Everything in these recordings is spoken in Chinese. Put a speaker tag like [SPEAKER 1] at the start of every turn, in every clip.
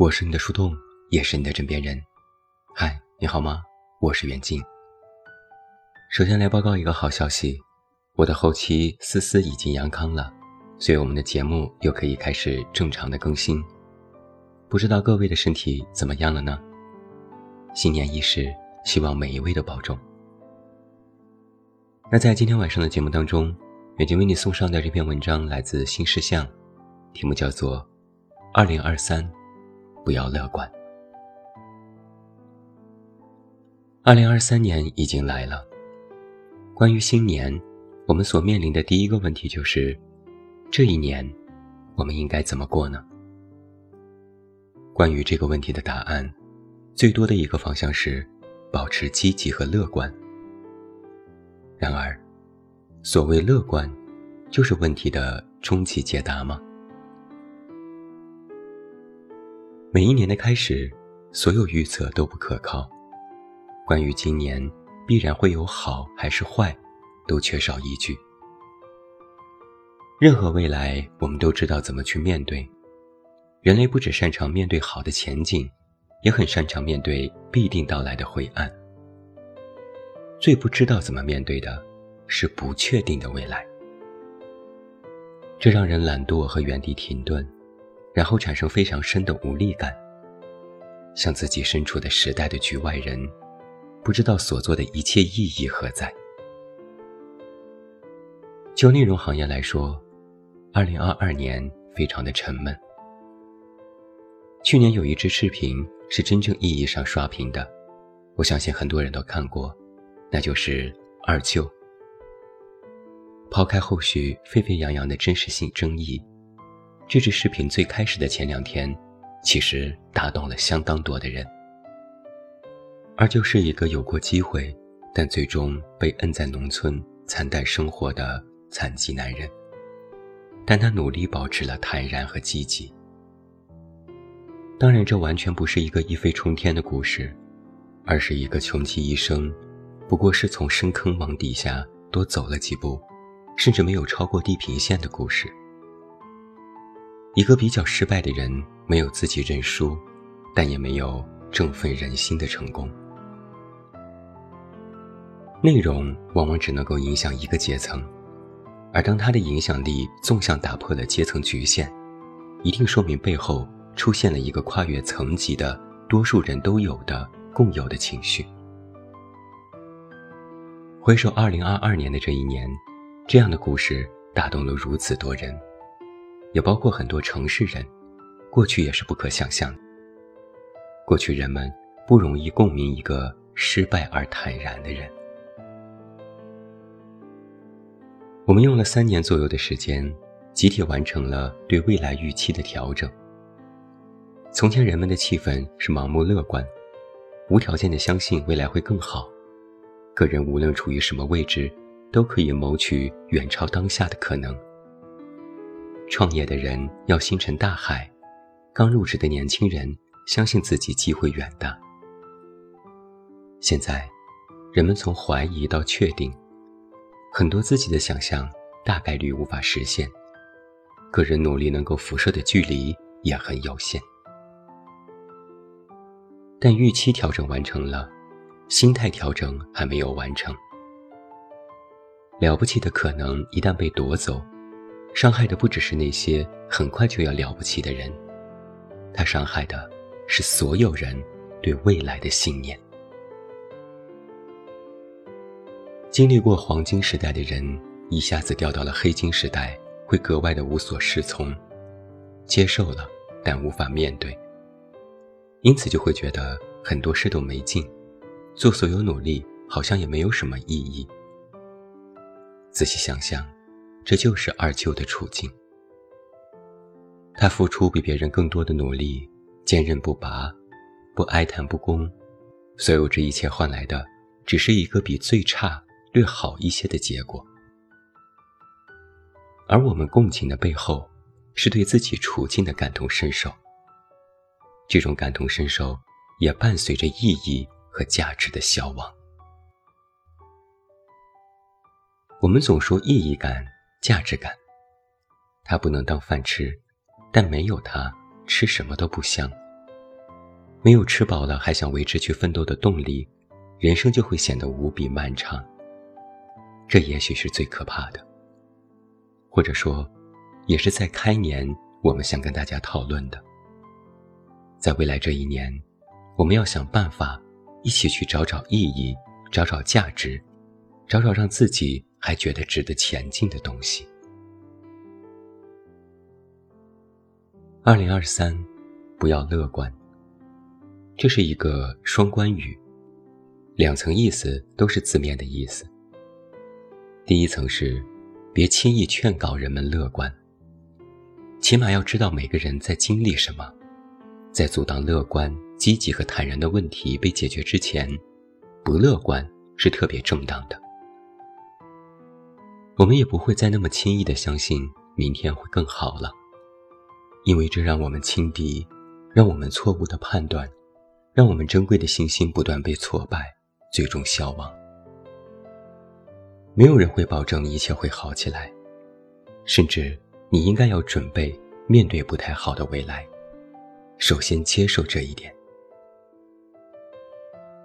[SPEAKER 1] 我是你的树洞，也是你的枕边人。嗨，你好吗？我是袁静。首先来报告一个好消息，我的后期思思已经阳康了，所以我们的节目又可以开始正常的更新。不知道各位的身体怎么样了呢？新年伊始，希望每一位都保重。那在今天晚上的节目当中，远近为你送上的这篇文章来自新事项，题目叫做《二零二三》。不要乐观。二零二三年已经来了，关于新年，我们所面临的第一个问题就是：这一年，我们应该怎么过呢？关于这个问题的答案，最多的一个方向是保持积极和乐观。然而，所谓乐观，就是问题的终极解答吗？每一年的开始，所有预测都不可靠。关于今年必然会有好还是坏，都缺少依据。任何未来，我们都知道怎么去面对。人类不只擅长面对好的前景，也很擅长面对必定到来的灰暗。最不知道怎么面对的，是不确定的未来。这让人懒惰和原地停顿。然后产生非常深的无力感，像自己身处的时代的局外人，不知道所做的一切意义何在。就内容行业来说，二零二二年非常的沉闷。去年有一支视频是真正意义上刷屏的，我相信很多人都看过，那就是二舅。抛开后续沸沸扬扬的真实性争议。这支视频最开始的前两天，其实打动了相当多的人。而就是一个有过机会，但最终被摁在农村惨淡生活的残疾男人，但他努力保持了坦然和积极。当然，这完全不是一个一飞冲天的故事，而是一个穷其一生，不过是从深坑往底下多走了几步，甚至没有超过地平线的故事。一个比较失败的人，没有自己认输，但也没有振奋人心的成功。内容往往只能够影响一个阶层，而当它的影响力纵向打破了阶层局限，一定说明背后出现了一个跨越层级的、多数人都有的共有的情绪。回首二零二二年的这一年，这样的故事打动了如此多人。也包括很多城市人，过去也是不可想象的。过去人们不容易共鸣一个失败而坦然的人。我们用了三年左右的时间，集体完成了对未来预期的调整。从前人们的气氛是盲目乐观，无条件的相信未来会更好，个人无论处于什么位置，都可以谋取远超当下的可能。创业的人要星辰大海，刚入职的年轻人相信自己机会远大。现在，人们从怀疑到确定，很多自己的想象大概率无法实现，个人努力能够辐射的距离也很有限。但预期调整完成了，心态调整还没有完成。了不起的可能一旦被夺走。伤害的不只是那些很快就要了不起的人，他伤害的是所有人对未来的信念。经历过黄金时代的人，一下子掉到了黑金时代，会格外的无所适从，接受了，但无法面对，因此就会觉得很多事都没劲，做所有努力好像也没有什么意义。仔细想想。这就是二舅的处境。他付出比别人更多的努力，坚韧不拔，不哀叹不公，所有这一切换来的，只是一个比最差略好一些的结果。而我们共情的背后，是对自己处境的感同身受。这种感同身受，也伴随着意义和价值的消亡。我们总说意义感。价值感，它不能当饭吃，但没有它，吃什么都不香，没有吃饱了还想为之去奋斗的动力，人生就会显得无比漫长。这也许是最可怕的，或者说，也是在开年我们想跟大家讨论的。在未来这一年，我们要想办法一起去找找意义，找找价值，找找让自己还觉得值得前进的东西。二零二三，不要乐观。这是一个双关语，两层意思都是字面的意思。第一层是，别轻易劝告人们乐观，起码要知道每个人在经历什么，在阻挡乐观、积极和坦然的问题被解决之前，不乐观是特别正当的。我们也不会再那么轻易的相信明天会更好了，因为这让我们轻敌，让我们错误的判断。让我们珍贵的信心不断被挫败，最终消亡。没有人会保证一切会好起来，甚至你应该要准备面对不太好的未来，首先接受这一点。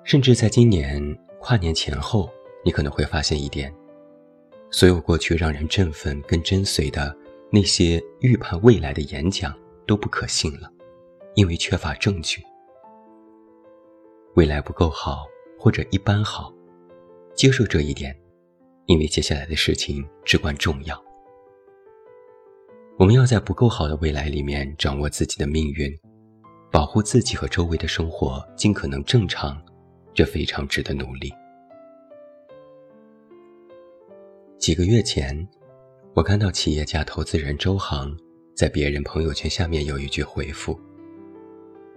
[SPEAKER 1] 甚至在今年跨年前后，你可能会发现一点：所有过去让人振奋跟跟随的那些预判未来的演讲都不可信了，因为缺乏证据。未来不够好，或者一般好，接受这一点，因为接下来的事情至关重要。我们要在不够好的未来里面掌握自己的命运，保护自己和周围的生活尽可能正常，这非常值得努力。几个月前，我看到企业家投资人周航在别人朋友圈下面有一句回复。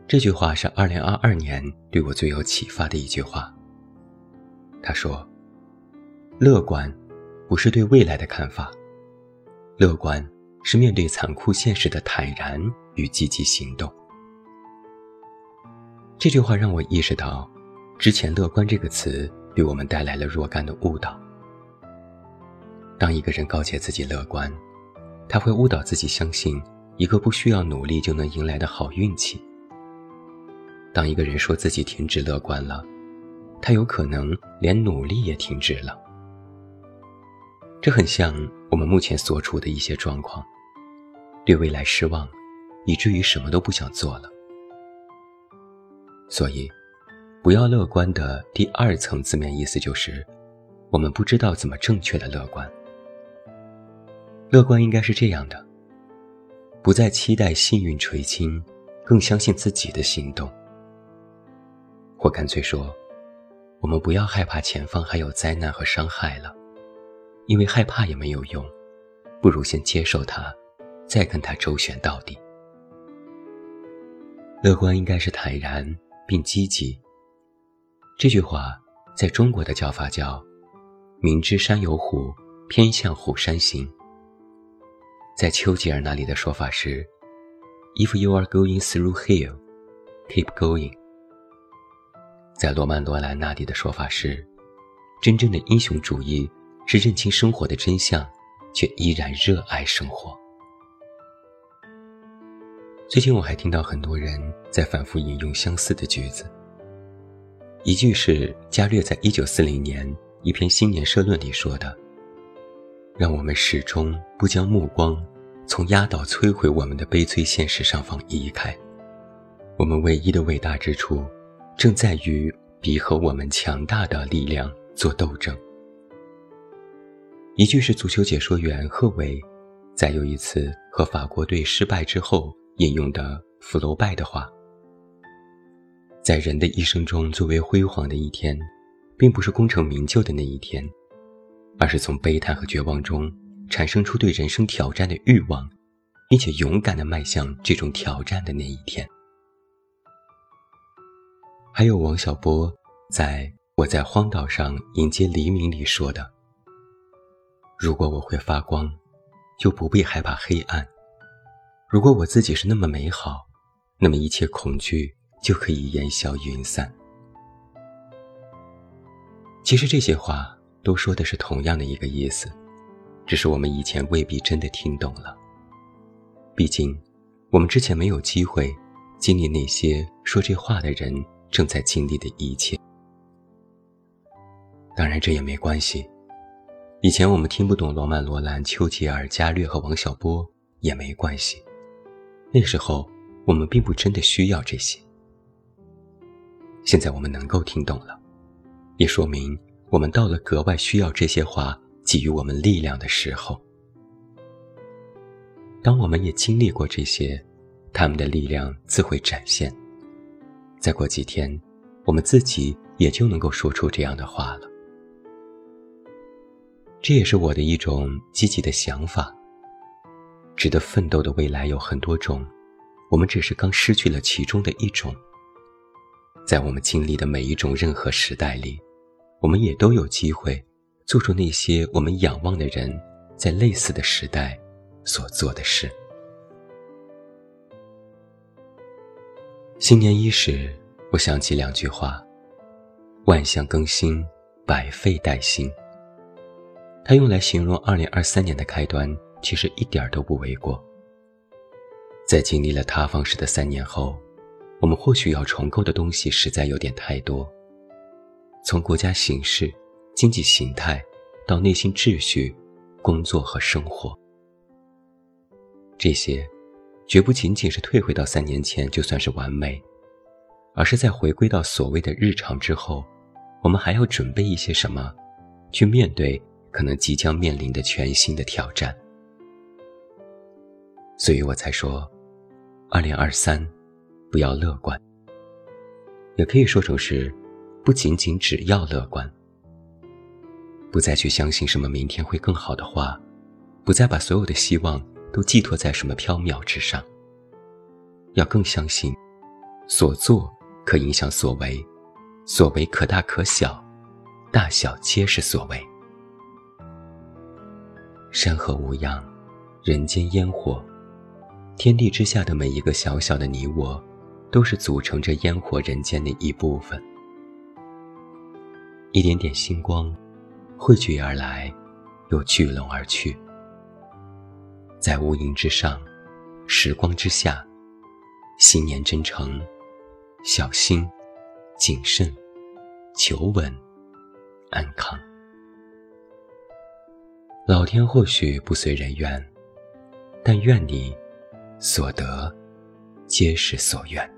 [SPEAKER 1] 这句话是2022年对我最有启发的一句话。他说：“乐观，不是对未来的看法，乐观是面对残酷现实的坦然与积极行动。”这句话让我意识到，之前“乐观”这个词给我们带来了若干的误导。当一个人告诫自己乐观，他会误导自己相信一个不需要努力就能迎来的好运气。当一个人说自己停止乐观了，他有可能连努力也停止了。这很像我们目前所处的一些状况，对未来失望，以至于什么都不想做了。所以，不要乐观的第二层字面意思就是，我们不知道怎么正确的乐观。乐观应该是这样的：不再期待幸运垂青，更相信自己的行动。或干脆说，我们不要害怕前方还有灾难和伤害了，因为害怕也没有用，不如先接受它，再跟它周旋到底。乐观应该是坦然并积极。这句话在中国的叫法叫“明知山有虎，偏向虎山行”。在丘吉尔那里的说法是 “If you are going through hell, keep going。”在罗曼·罗兰那里的说法是：真正的英雄主义是认清生活的真相，却依然热爱生活。最近我还听到很多人在反复引用相似的句子。一句是伽略在一九四零年一篇新年社论里说的：“让我们始终不将目光从压倒摧毁我们的悲催现实上方移开，我们唯一的伟大之处。”正在于比和我们强大的力量做斗争。一句是足球解说员贺伟在又一次和法国队失败之后引用的福楼拜的话：“在人的一生中最为辉煌的一天，并不是功成名就的那一天，而是从悲叹和绝望中产生出对人生挑战的欲望，并且勇敢地迈向这种挑战的那一天。”还有王小波在我在荒岛上迎接黎明里说的：“如果我会发光，就不必害怕黑暗；如果我自己是那么美好，那么一切恐惧就可以烟消云散。”其实这些话都说的是同样的一个意思，只是我们以前未必真的听懂了。毕竟，我们之前没有机会经历那些说这话的人正在经历的一切。当然，这也没关系。以前我们听不懂罗曼·罗兰、丘吉尔、伽略和王小波也没关系。那时候我们并不真的需要这些。现在我们能够听懂了，也说明我们到了格外需要这些话给予我们力量的时候。当我们也经历过这些，他们的力量自会展现。再过几天，我们自己也就能够说出这样的话了。这也是我的一种积极的想法。值得奋斗的未来有很多种，我们只是刚失去了其中的一种。在我们经历的每一种任何时代里，我们也都有机会做出那些我们仰望的人在类似的时代所做的事。新年伊始，我想起两句话：“万象更新，百废待兴。”它用来形容二零二三年的开端，其实一点都不为过。在经历了塌方式的三年后，我们或许要重构的东西实在有点太多。从国家形势、经济形态，到内心秩序、工作和生活，这些，绝不仅仅是退回到三年前就算是完美，而是在回归到所谓的日常之后，我们还要准备一些什么，去面对。可能即将面临的全新的挑战，所以我才说，二零二三，不要乐观，也可以说成是，不仅仅只要乐观，不再去相信什么明天会更好的话，不再把所有的希望都寄托在什么缥缈之上，要更相信，所做可影响所为，所为可大可小，大小皆是所为。山河无恙，人间烟火，天地之下的每一个小小的你我，都是组成着烟火人间的一部分。一点点星光，汇聚而来，又聚拢而去。在乌云之上，时光之下，新年真诚，小心，谨慎，求稳，安康。老天或许不随人愿，但愿你所得皆是所愿。